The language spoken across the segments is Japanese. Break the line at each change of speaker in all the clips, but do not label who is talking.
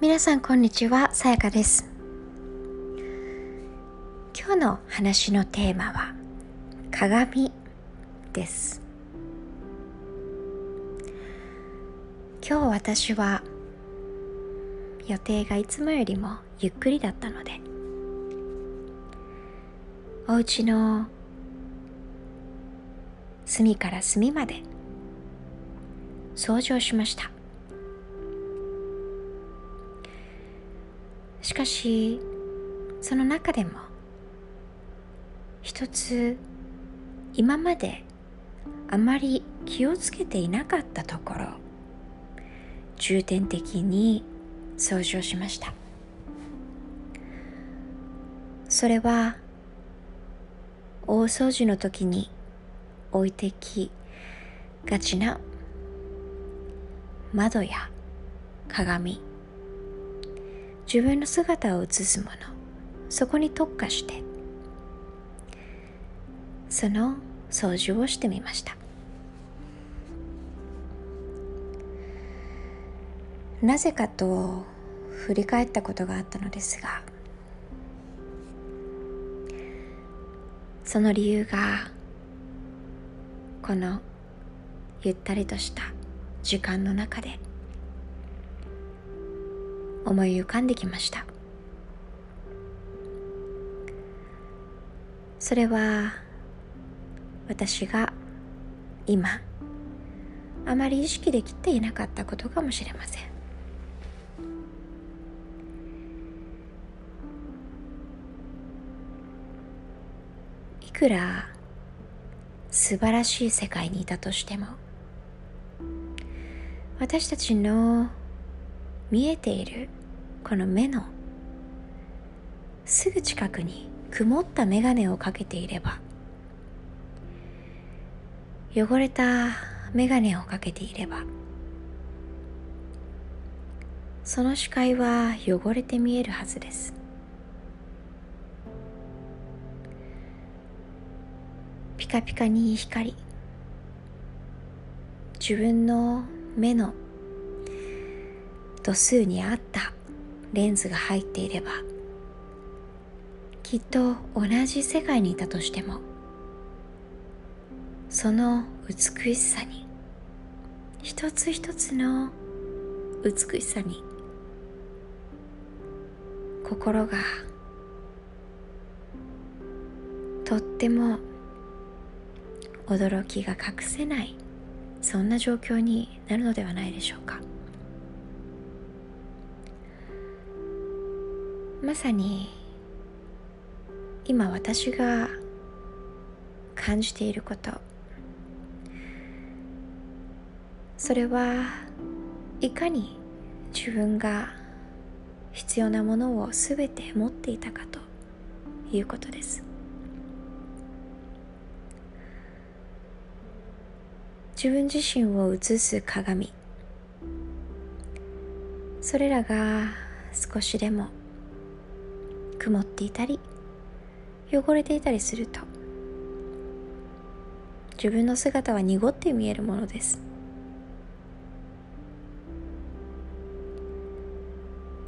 皆さんこんにちは、さやかです。今日の話のテーマは鏡です。今日私は予定がいつもよりもゆっくりだったのでお家の隅から隅まで掃除をしましたしかしその中でも一つ今まであまり気をつけていなかったところ重点的に掃除をしました。それは大掃除の時に置いてきがちな窓や鏡自分の姿を映すもの。そこに特化して。その掃除をしてみました。なぜかと振り返ったことがあったのですがその理由がこのゆったりとした時間の中で思い浮かんできました。それは私が今あまり意識できていなかったことかもしれません。いくら素晴らしい世界にいたとしても私たちの見えているこの目のすぐ近くに曇った眼鏡をかけていれば汚れた眼鏡をかけていればその視界は汚れて見えるはずです。ピカピカに光自分の目の度数に合ったレンズが入っていればきっと同じ世界にいたとしてもその美しさに一つ一つの美しさに心がとっても驚きが隠せないそんな状況になるのではないでしょうか。まさに今私が感じていること。それはいかに自分が必要なものを全て持っていたかということです。自分自身を映す鏡。それらが少しでも曇っていたり汚れていたりすると自分の姿は濁って見えるものです。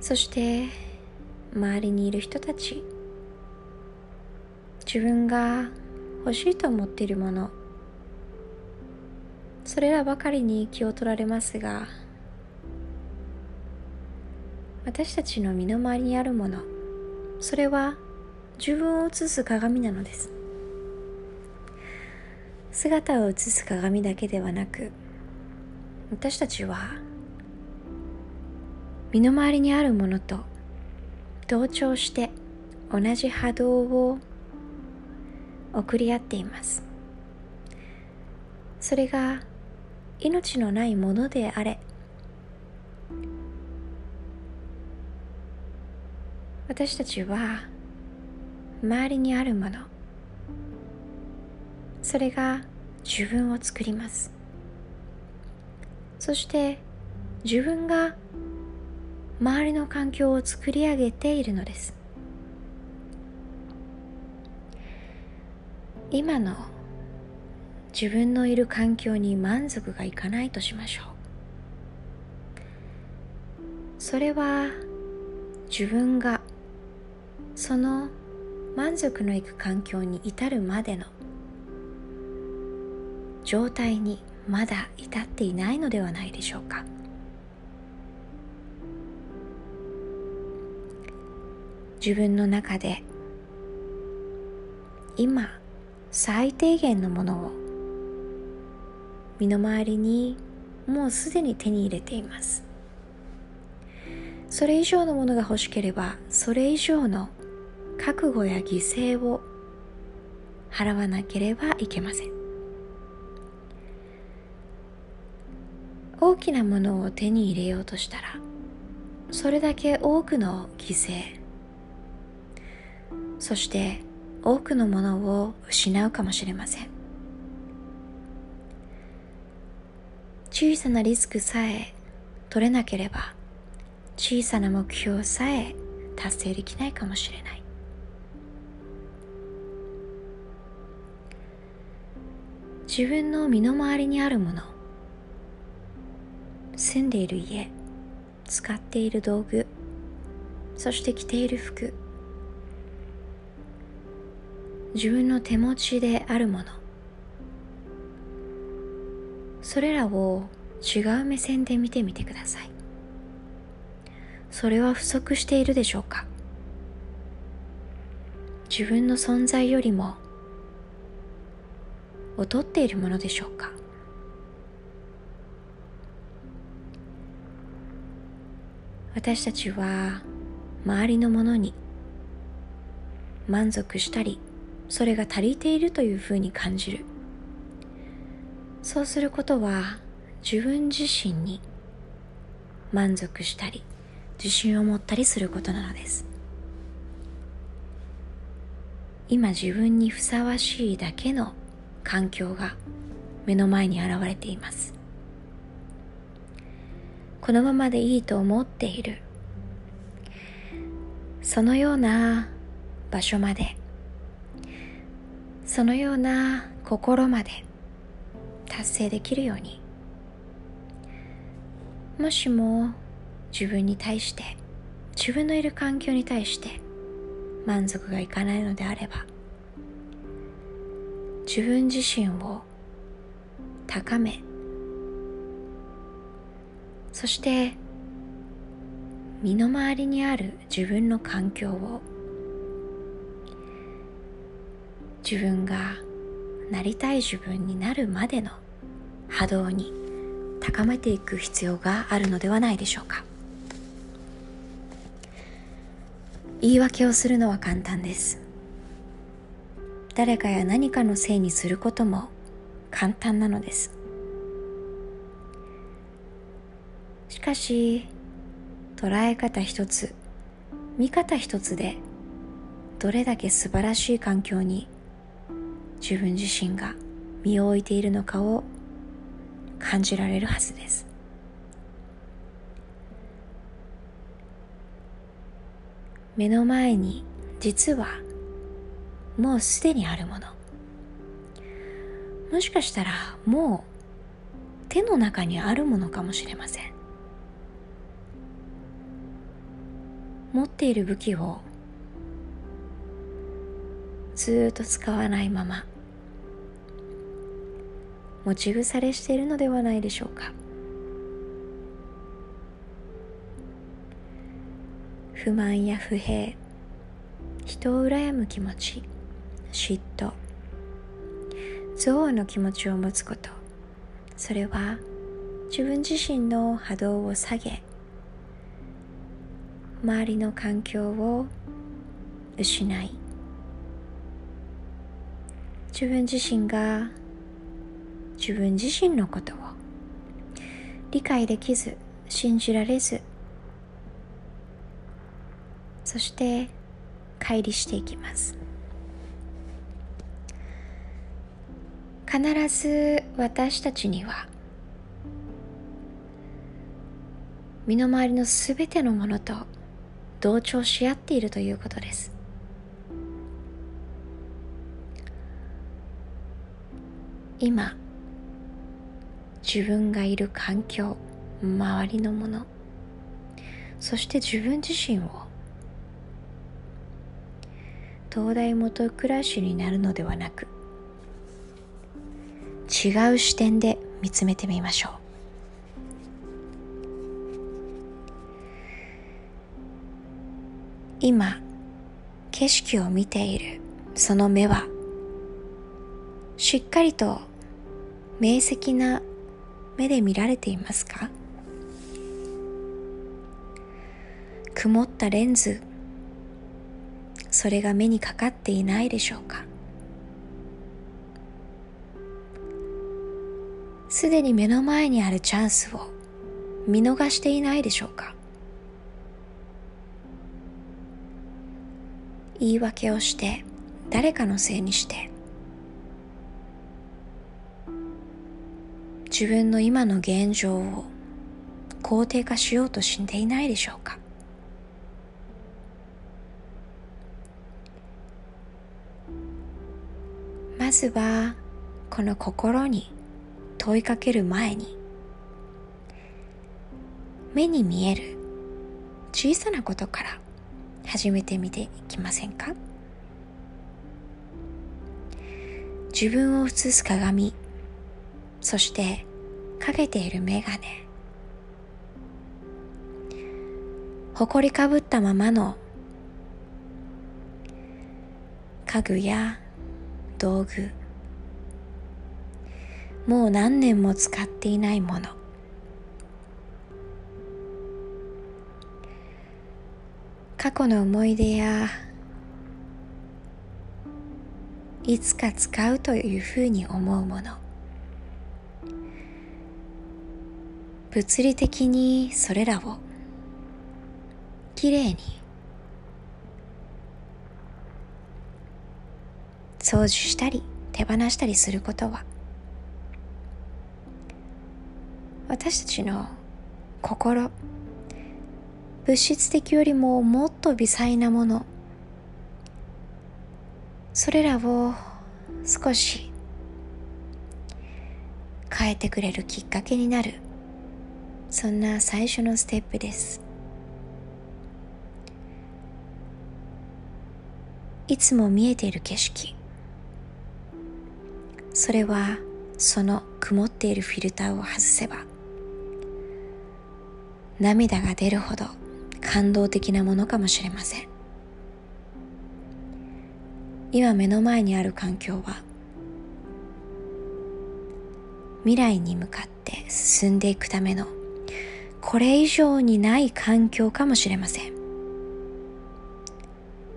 そして周りにいる人たち自分が欲しいと思っているものそれらばかりに気を取られますが私たちの身の回りにあるものそれは自分を映す鏡なのです。姿を映す鏡だけではなく私たちは身の回りにあるものと同調して同じ波動を送り合っています。それが命のないものであれ私たちは周りにあるものそれが自分を作ります。そして自分が周りの環境を作り上げているのです。今の自分のいる環境に満足がいかないとしましょう。それは自分がその満足のいく環境に至るまでの状態にまだ至っていないのではないでしょうか。自分の中で今最低限のものを身の回りにもうすでに手に入れています。それ以上のものが欲しければそれ以上の覚悟や犠牲を払わなければいけません。大きなものを手に入れようとしたらそれだけ多くの犠牲そして多くのものを失うかもしれません。小さなリスクさえ取れなければ小さな目標さえ達成できないかもしれない。自分の身の回りにあるもの住んでいる家使っている道具そして着ている服自分の手持ちであるものそれらを違う目線で見てみてください。それは不足しているでしょうか？自分の存在よりも劣っているものでしょうか？私たちは周りのものに満足したりそれが足りているというふうに感じる。そうすることは自分自身に満足したり自信を持ったりすることなのです。今自分にふさわしいだけの環境が目の前に現れています。このままでいいと思っている。そのような場所まで。そのような心まで。達成できるように。もしも自分に対して自分のいる環境に対して満足がいかないのであれば自分自身を高めそして身の回りにある自分の環境を自分がなりたい自分になるまでの波動に高めていく必要があるのではないでしょうか。言い訳をするのは簡単です。誰かや何かのせいにすることも簡単なのです。しかし捉え方一つ見方一つでどれだけ素晴らしい環境に自分自身が身を置いているのかを感じられるはずです。目の前に実はもうすでにあるもの。もしかしたらもう手の中にあるものかもしれません。持っている武器をずっと使わないまま持ち腐れしているのではないでしょうか。不満や不平人を羨む気持ち嫉妬。憎悪の気持ちを持つこと。それは自分自身の波動を下げ周りの環境を失い自分自身が自分自身のことを理解できず信じられずそして乖離していきます。必ず私たちには身の回りのすべてのものと同調し合っているということです。今自分がいる環境周りのものそして自分自身を東大元暮らしになるのではなく違う視点で見つめてみましょう。今景色を見ているその目はしっかりと明晰な目で見られていますか？曇ったレンズそれが目にかかっていないでしょうか？すでに目の前にあるチャンスを見逃していないでしょうか。言い訳をして誰かのせいにして。自分の今の現状を肯定化しようとしていないでしょうか。まずはこの心に問いかける前に目に見える小さなことから始めてみていきませんか？自分を映す鏡そしてかけている眼鏡。埃かぶったままの家具や道具もう何年も使っていないもの。過去の思い出やいつか使うというふうに思うもの。物理的にそれらをきれいに掃除したり手放したりすることは私たちの心。物質的よりももっと微細なもの。それらを少し変えてくれるきっかけになる。そんな最初のステップです。いつも見えている景色。それはその曇っているフィルターを外せば涙が出るほど感動的なものかもしれません。今目の前にある環境は未来に向かって進んでいくためのこれ以上にない環境かもしれません。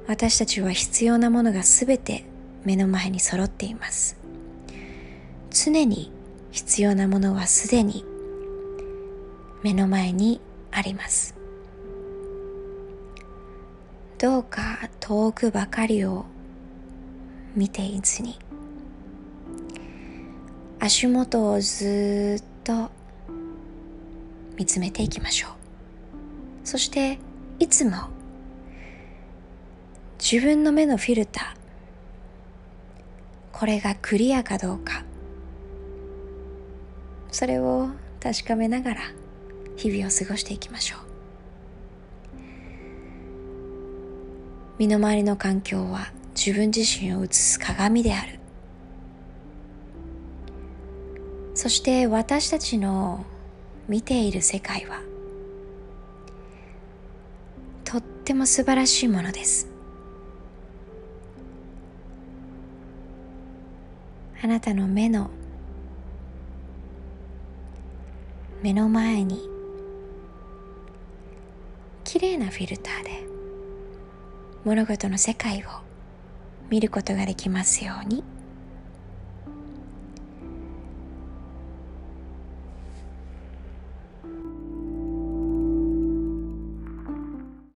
私たちは必要なものがすべて目の前に揃っています。常に必要なものはすでに目の前にあります。どうか遠くばかりを見ていずに。足元をずっと見つめていきましょう。そしていつも自分の目のフィルターこれがクリアかどうかそれを確かめながら日々を過ごしていきましょう。身の回りの環境は自分自身を映す鏡である。そして私たちの見ている世界はとっても素晴らしいものです。あなたの目の目の前に綺麗なフィルターで物事の世界を見ることができますように。